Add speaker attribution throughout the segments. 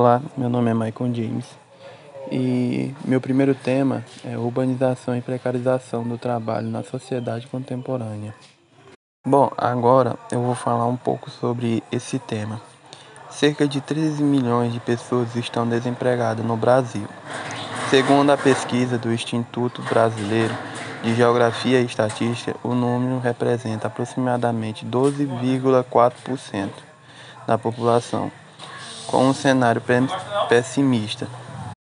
Speaker 1: Olá, meu nome é Michael James e meu primeiro tema é urbanização e precarização do trabalho na sociedade contemporânea. Bom, agora eu vou falar um pouco sobre esse tema. Cerca de 13 milhões de pessoas estão desempregadas no Brasil. Segundo a pesquisa do Instituto Brasileiro de Geografia e Estatística, o número representa aproximadamente 12,4% da população com um cenário pessimista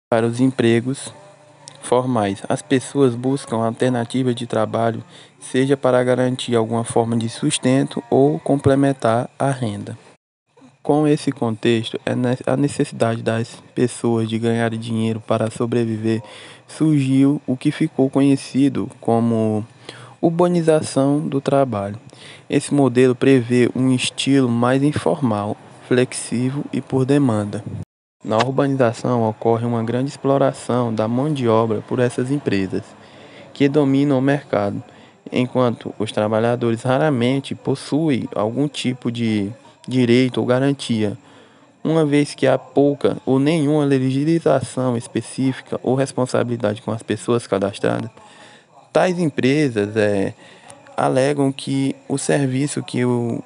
Speaker 1: para os empregos formais. As pessoas buscam alternativas de trabalho, seja para garantir alguma forma de sustento ou complementar a renda. Com esse contexto, é a necessidade das pessoas de ganhar dinheiro para sobreviver surgiu o que ficou conhecido como urbanização do trabalho. Esse modelo prevê um estilo mais informal, flexível e por demanda. Na urbanização ocorre uma grande exploração da mão de obra por essas empresas, que dominam o mercado, enquanto os trabalhadores raramente possuem algum tipo de direito ou garantia, uma vez que há pouca ou nenhuma legislação específica ou responsabilidade com as pessoas cadastradas. Tais empresas é, alegam que o serviço que, o,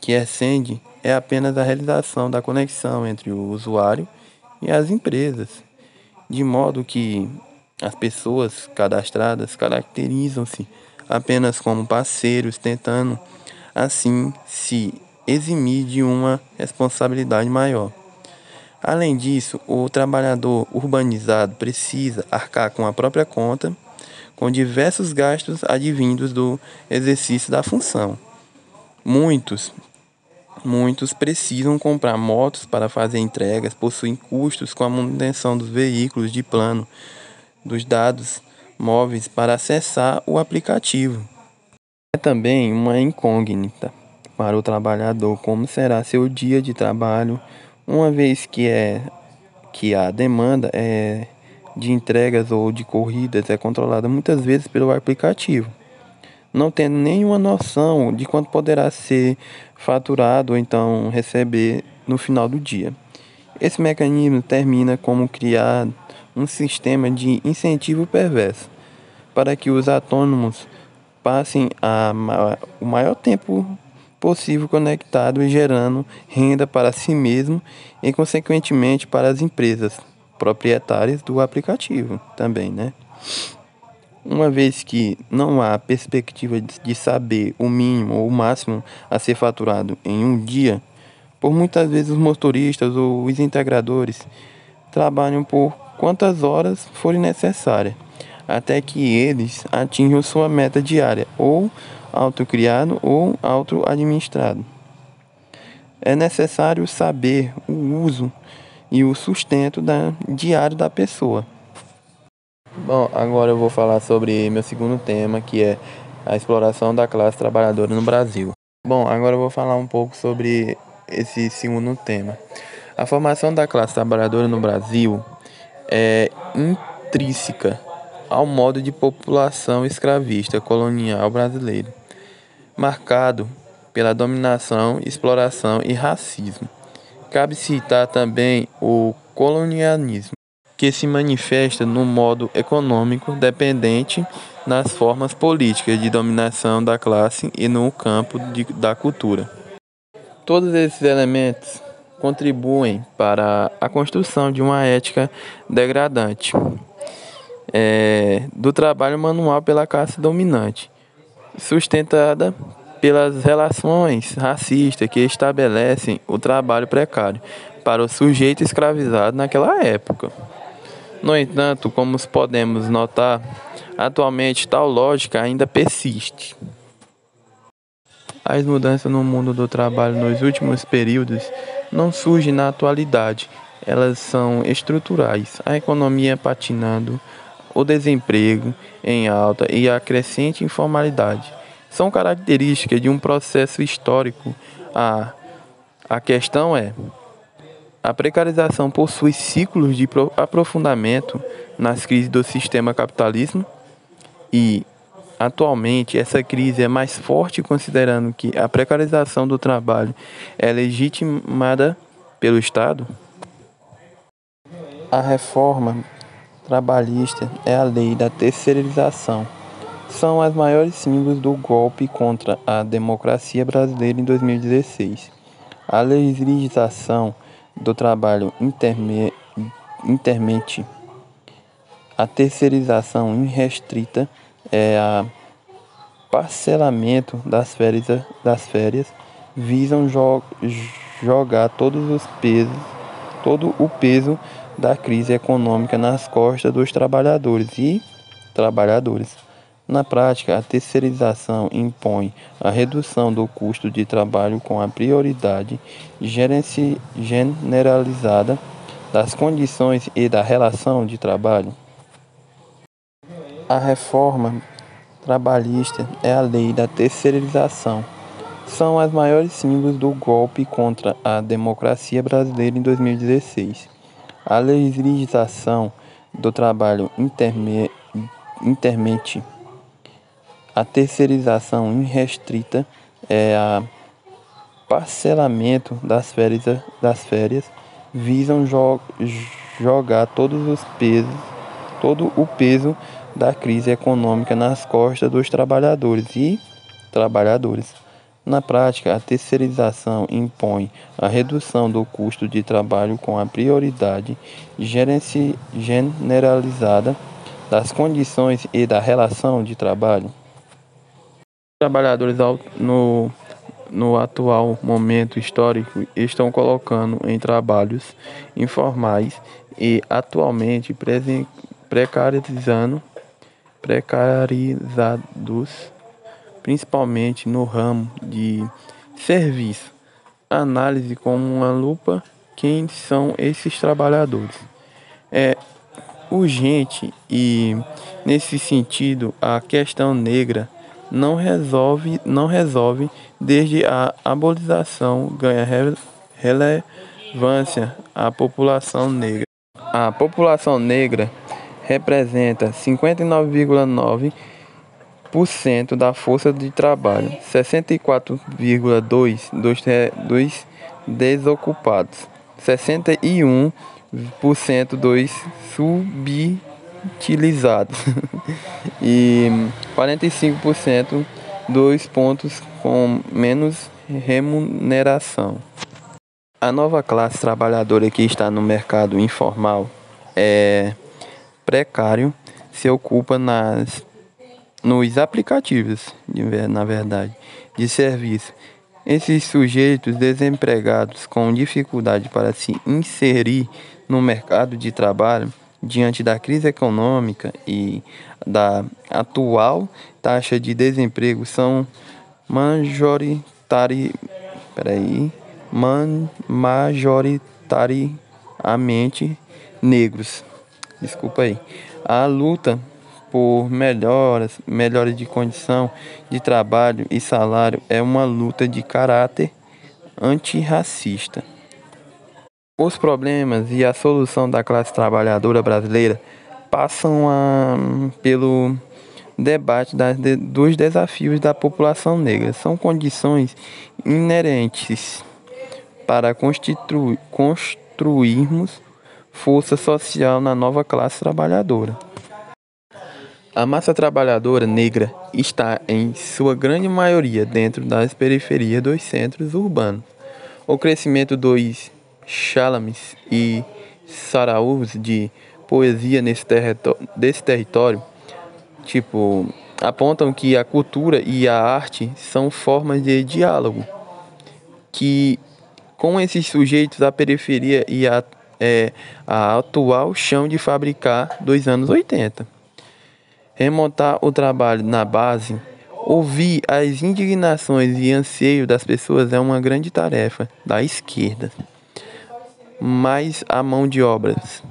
Speaker 1: que acende é apenas a realização da conexão entre o usuário e as empresas, de modo que as pessoas cadastradas caracterizam-se apenas como parceiros, tentando assim se eximir de uma responsabilidade maior. Além disso, o trabalhador urbanizado precisa arcar com a própria conta, com diversos gastos advindos do exercício da função. Muitos Muitos precisam comprar motos para fazer entregas, possuem custos com a manutenção dos veículos de plano, dos dados móveis para acessar o aplicativo. É também uma incógnita para o trabalhador como será seu dia de trabalho, uma vez que é que a demanda é de entregas ou de corridas é controlada muitas vezes pelo aplicativo não tendo nenhuma noção de quanto poderá ser faturado ou então receber no final do dia. Esse mecanismo termina como criar um sistema de incentivo perverso para que os autônomos passem a, o maior tempo possível conectado e gerando renda para si mesmo e consequentemente para as empresas proprietárias do aplicativo também, né? Uma vez que não há perspectiva de saber o mínimo ou o máximo a ser faturado em um dia, por muitas vezes os motoristas ou os integradores trabalham por quantas horas forem necessárias, até que eles atinjam sua meta diária, ou autocriado ou auto-administrado. É necessário saber o uso e o sustento da, diário da pessoa. Bom, agora eu vou falar sobre meu segundo tema, que é a exploração da classe trabalhadora no Brasil. Bom, agora eu vou falar um pouco sobre esse segundo tema. A formação da classe trabalhadora no Brasil é intrínseca ao modo de população escravista colonial brasileiro, marcado pela dominação, exploração e racismo. Cabe citar também o colonialismo que se manifesta no modo econômico dependente nas formas políticas de dominação da classe e no campo de, da cultura. Todos esses elementos contribuem para a construção de uma ética degradante é, do trabalho manual pela classe dominante, sustentada pelas relações racistas que estabelecem o trabalho precário para o sujeito escravizado naquela época. No entanto, como podemos notar, atualmente tal lógica ainda persiste. As mudanças no mundo do trabalho nos últimos períodos não surgem na atualidade, elas são estruturais. A economia patinando, o desemprego em alta e a crescente informalidade são características de um processo histórico. A, a questão é a precarização possui ciclos de aprofundamento nas crises do sistema capitalismo e, atualmente, essa crise é mais forte considerando que a precarização do trabalho é legitimada pelo Estado. A reforma trabalhista e a lei da terceirização são os maiores símbolos do golpe contra a democracia brasileira em 2016. A legislação do trabalho intermente, a terceirização irrestrita é a parcelamento das férias, das férias visam jo jogar todos os pesos, todo o peso da crise econômica nas costas dos trabalhadores e trabalhadores. Na prática, a terceirização impõe a redução do custo de trabalho com a prioridade generalizada das condições e da relação de trabalho. A reforma trabalhista e a lei da terceirização são os maiores símbolos do golpe contra a democracia brasileira em 2016. A legislação do trabalho intermente, a terceirização irrestrita é a parcelamento das férias, das férias visam jo jogar todos os pesos, todo o peso da crise econômica nas costas dos trabalhadores e trabalhadores. Na prática, a terceirização impõe a redução do custo de trabalho com a prioridade generalizada das condições e da relação de trabalho. Trabalhadores no, no atual momento histórico estão colocando em trabalhos informais e atualmente precarizando precarizados principalmente no ramo de serviço. Análise com uma lupa quem são esses trabalhadores. É urgente e nesse sentido a questão negra não resolve não resolve desde a abolição ganha relevância a população negra. A população negra representa 59,9 da força de trabalho, 64,2% dos, dos desocupados, 61% dos subutilizados e 45% dos pontos com menos remuneração. A nova classe trabalhadora que está no mercado informal é precário, se ocupa nas nos aplicativos, na verdade, de serviço. Esses sujeitos desempregados com dificuldade para se inserir no mercado de trabalho diante da crise econômica e da atual taxa de desemprego são majoritari, peraí, man, majoritariamente negros. Desculpa aí. A luta por melhoras, melhoras de condição de trabalho e salário é uma luta de caráter antirracista. Os problemas e a solução da classe trabalhadora brasileira passam a, pelo debate das, dos desafios da população negra. São condições inerentes para construirmos força social na nova classe trabalhadora. A massa trabalhadora negra está, em sua grande maioria, dentro das periferias dos centros urbanos. O crescimento dos xalames e saraus de poesia nesse território, desse território, tipo, apontam que a cultura e a arte são formas de diálogo, que com esses sujeitos a periferia e a, é, a atual chão de fabricar dos anos 80 remontar o trabalho na base, ouvir as indignações e anseios das pessoas é uma grande tarefa da esquerda. Mais a mão de obras,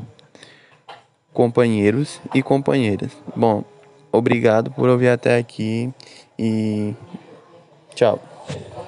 Speaker 1: companheiros e companheiras. Bom, obrigado por ouvir até aqui e tchau.